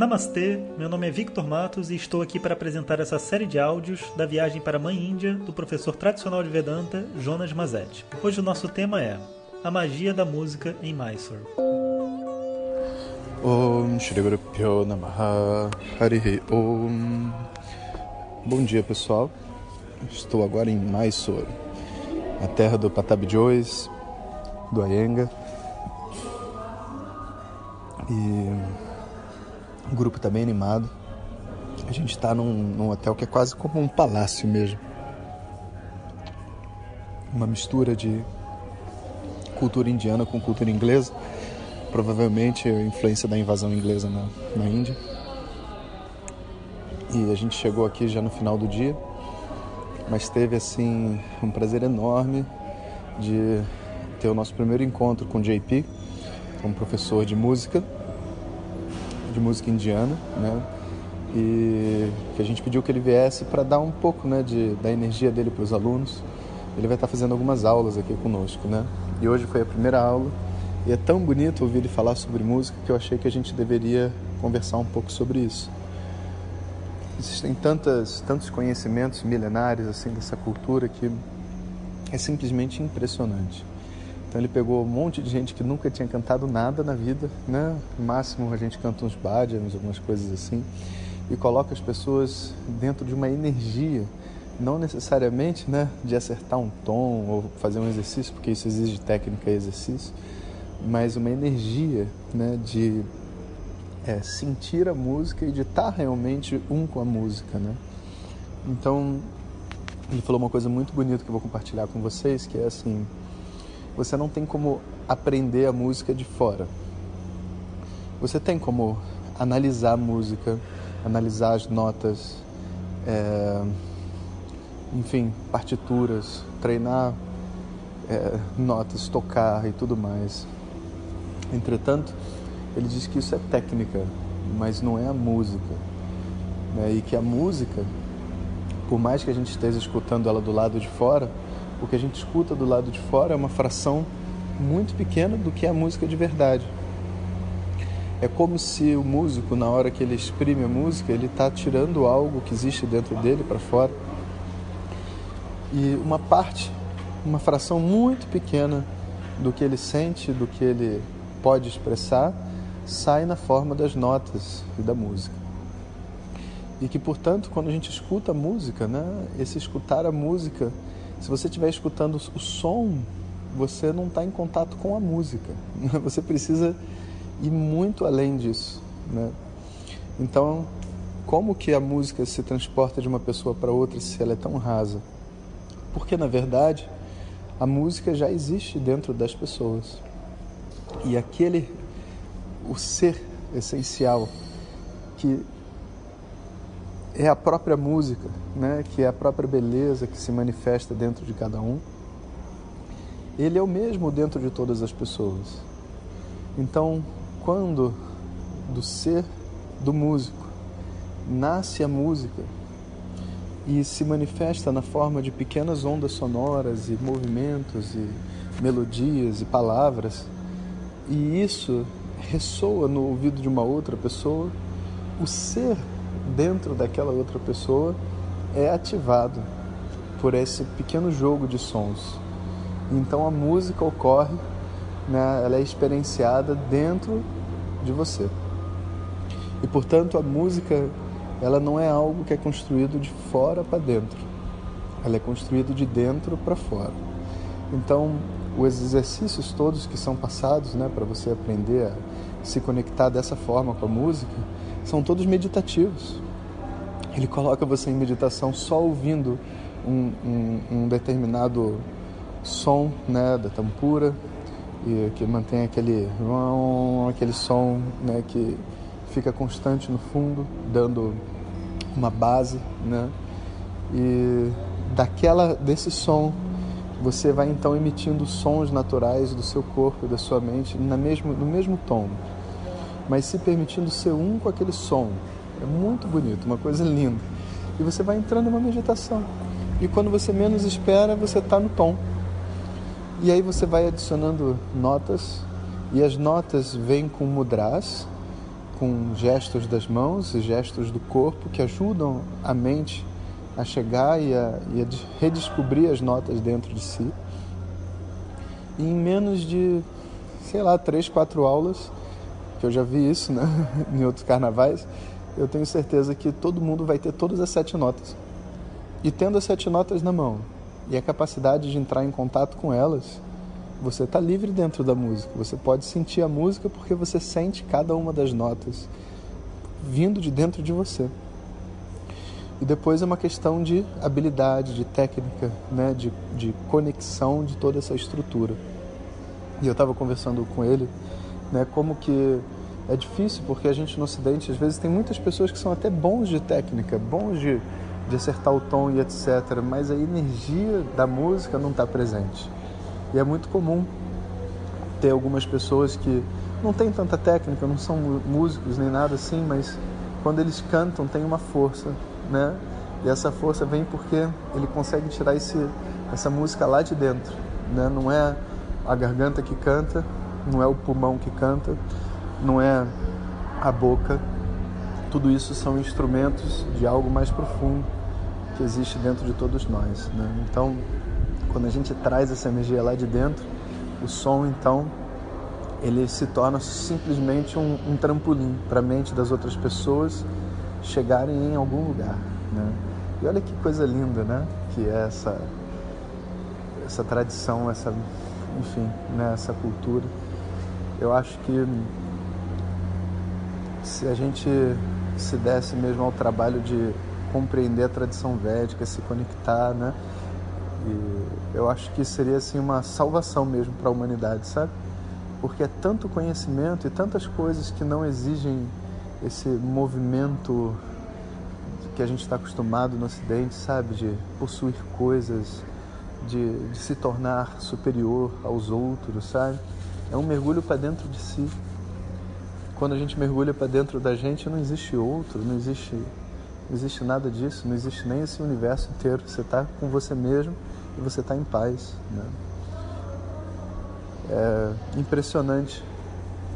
Namastê, meu nome é Victor Matos e estou aqui para apresentar essa série de áudios da viagem para a Mãe Índia do professor tradicional de Vedanta, Jonas Mazetti. Hoje o nosso tema é a magia da música em Mysore. Om Shri Guru Namaha Harihi Om Bom dia pessoal, estou agora em Mysore, a terra do Patabi Joyce, do Ayenga e o grupo está bem animado. A gente está num, num hotel que é quase como um palácio mesmo. Uma mistura de cultura indiana com cultura inglesa provavelmente a influência da invasão inglesa na, na Índia. E a gente chegou aqui já no final do dia, mas teve assim um prazer enorme de ter o nosso primeiro encontro com JP, um professor de música, de música indiana, né? E que a gente pediu que ele viesse para dar um pouco, né, de, da energia dele para os alunos. Ele vai estar fazendo algumas aulas aqui conosco, né? E hoje foi a primeira aula e é tão bonito ouvir ele falar sobre música que eu achei que a gente deveria conversar um pouco sobre isso. Existem tantas, tantos conhecimentos milenares assim dessa cultura que é simplesmente impressionante. Então ele pegou um monte de gente que nunca tinha cantado nada na vida, né? No máximo a gente canta uns bhajans, algumas coisas assim, e coloca as pessoas dentro de uma energia, não necessariamente, né, de acertar um tom ou fazer um exercício, porque isso exige técnica e exercício, mas uma energia né, de é, sentir a música e de estar realmente um com a música. Né? Então, ele falou uma coisa muito bonita que eu vou compartilhar com vocês, que é assim, você não tem como aprender a música de fora. Você tem como analisar a música, analisar as notas, é, enfim, partituras, treinar é, notas, tocar e tudo mais. Entretanto, ele diz que isso é técnica, mas não é a música. Né? E que a música, por mais que a gente esteja escutando ela do lado de fora, o que a gente escuta do lado de fora é uma fração muito pequena do que é a música de verdade. É como se o músico, na hora que ele exprime a música, ele está tirando algo que existe dentro dele para fora. E uma parte, uma fração muito pequena do que ele sente, do que ele pode expressar sai na forma das notas e da música. E que, portanto, quando a gente escuta a música, né, esse escutar a música, se você estiver escutando o som, você não está em contato com a música. Você precisa ir muito além disso. Né? Então, como que a música se transporta de uma pessoa para outra se ela é tão rasa? Porque, na verdade, a música já existe dentro das pessoas. E aquele, o ser essencial, que é a própria música, né? que é a própria beleza que se manifesta dentro de cada um, ele é o mesmo dentro de todas as pessoas. Então, quando do ser do músico nasce a música e se manifesta na forma de pequenas ondas sonoras e movimentos e melodias e palavras, e isso ressoa no ouvido de uma outra pessoa, o ser dentro daquela outra pessoa é ativado por esse pequeno jogo de sons. Então a música ocorre, né, ela é experienciada dentro de você. E portanto a música ela não é algo que é construído de fora para dentro. Ela é construído de dentro para fora. Então os exercícios todos que são passados, né, para você aprender a se conectar dessa forma com a música, são todos meditativos. Ele coloca você em meditação só ouvindo um, um, um determinado som, né, da tampura e que mantém aquele aquele som, né, que fica constante no fundo, dando uma base, né? E daquela desse som você vai então emitindo sons naturais do seu corpo e da sua mente na mesmo, no mesmo tom, mas se permitindo ser um com aquele som. É muito bonito, uma coisa linda. E você vai entrando numa meditação. E quando você menos espera, você está no tom. E aí você vai adicionando notas, e as notas vêm com mudras, com gestos das mãos e gestos do corpo que ajudam a mente a chegar e a, e a redescobrir as notas dentro de si. E em menos de, sei lá, três, quatro aulas, que eu já vi isso né, em outros carnavais, eu tenho certeza que todo mundo vai ter todas as sete notas. E tendo as sete notas na mão e a capacidade de entrar em contato com elas, você está livre dentro da música. Você pode sentir a música porque você sente cada uma das notas vindo de dentro de você. E depois é uma questão de habilidade, de técnica, né? de, de conexão de toda essa estrutura. E eu estava conversando com ele, né? como que é difícil, porque a gente no Ocidente, às vezes, tem muitas pessoas que são até bons de técnica, bons de, de acertar o tom e etc., mas a energia da música não está presente. E é muito comum ter algumas pessoas que não têm tanta técnica, não são músicos nem nada assim, mas quando eles cantam tem uma força, né? E essa força vem porque ele consegue tirar esse, essa música lá de dentro, né? Não é a garganta que canta, não é o pulmão que canta, não é a boca. Tudo isso são instrumentos de algo mais profundo que existe dentro de todos nós, né? Então, quando a gente traz essa energia lá de dentro, o som então ele se torna simplesmente um, um trampolim para a mente das outras pessoas chegarem em algum lugar, né? E olha que coisa linda, né? Que é essa essa tradição, essa enfim, né? essa cultura. Eu acho que se a gente se desse mesmo ao trabalho de compreender a tradição védica, se conectar, né? E eu acho que seria assim uma salvação mesmo para a humanidade, sabe? Porque é tanto conhecimento e tantas coisas que não exigem esse movimento que a gente está acostumado no Ocidente, sabe? De possuir coisas, de, de se tornar superior aos outros, sabe? É um mergulho para dentro de si. Quando a gente mergulha para dentro da gente, não existe outro, não existe, não existe nada disso, não existe nem esse universo inteiro. Você está com você mesmo e você está em paz. Né? É impressionante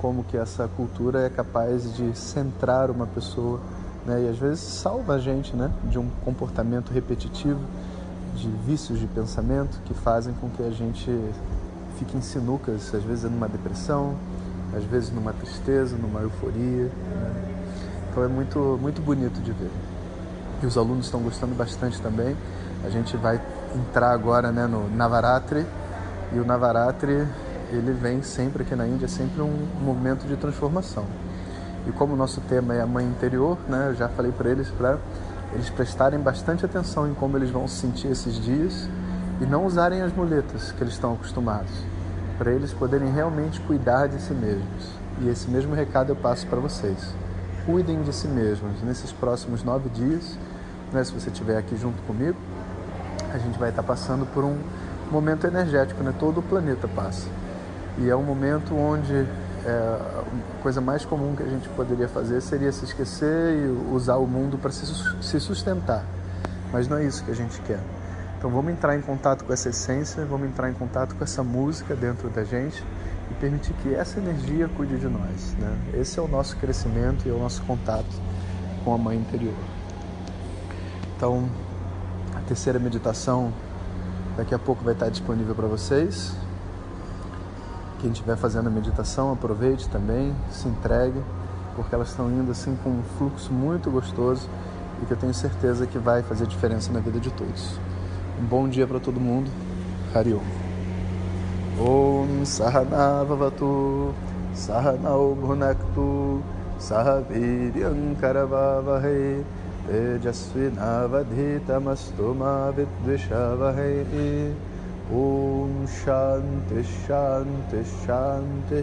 como que essa cultura é capaz de centrar uma pessoa né? e às vezes salva a gente né? de um comportamento repetitivo, de vícios de pensamento que fazem com que a gente fique em sinucas, às vezes numa depressão, às vezes numa tristeza, numa euforia. Né? Então é muito, muito bonito de ver. E os alunos estão gostando bastante também. A gente vai entrar agora né, no Navaratri e o Navaratri ele vem sempre aqui na Índia, é sempre um momento de transformação. E como o nosso tema é a mãe interior, né, eu já falei para eles para eles prestarem bastante atenção em como eles vão se sentir esses dias e não usarem as muletas que eles estão acostumados, para eles poderem realmente cuidar de si mesmos. E esse mesmo recado eu passo para vocês. Cuidem de si mesmos nesses próximos nove dias, né, se você estiver aqui junto comigo a gente vai estar passando por um momento energético, né? Todo o planeta passa. E é um momento onde é, a coisa mais comum que a gente poderia fazer seria se esquecer e usar o mundo para se sustentar. Mas não é isso que a gente quer. Então vamos entrar em contato com essa essência, vamos entrar em contato com essa música dentro da gente e permitir que essa energia cuide de nós. Né? Esse é o nosso crescimento e é o nosso contato com a mãe interior. Então, terceira meditação daqui a pouco vai estar disponível para vocês. Quem estiver fazendo a meditação, aproveite também, se entregue, porque elas estão indo assim com um fluxo muito gostoso e que eu tenho certeza que vai fazer diferença na vida de todos. Um bom dia para todo mundo. Hariom. Om Sahana Vavatu Sahanau Bhunaktu Sahaviryam Karavavahe Tejasvinavadhitamastu Mavidvishavahe Om Shanti Shanti Shanti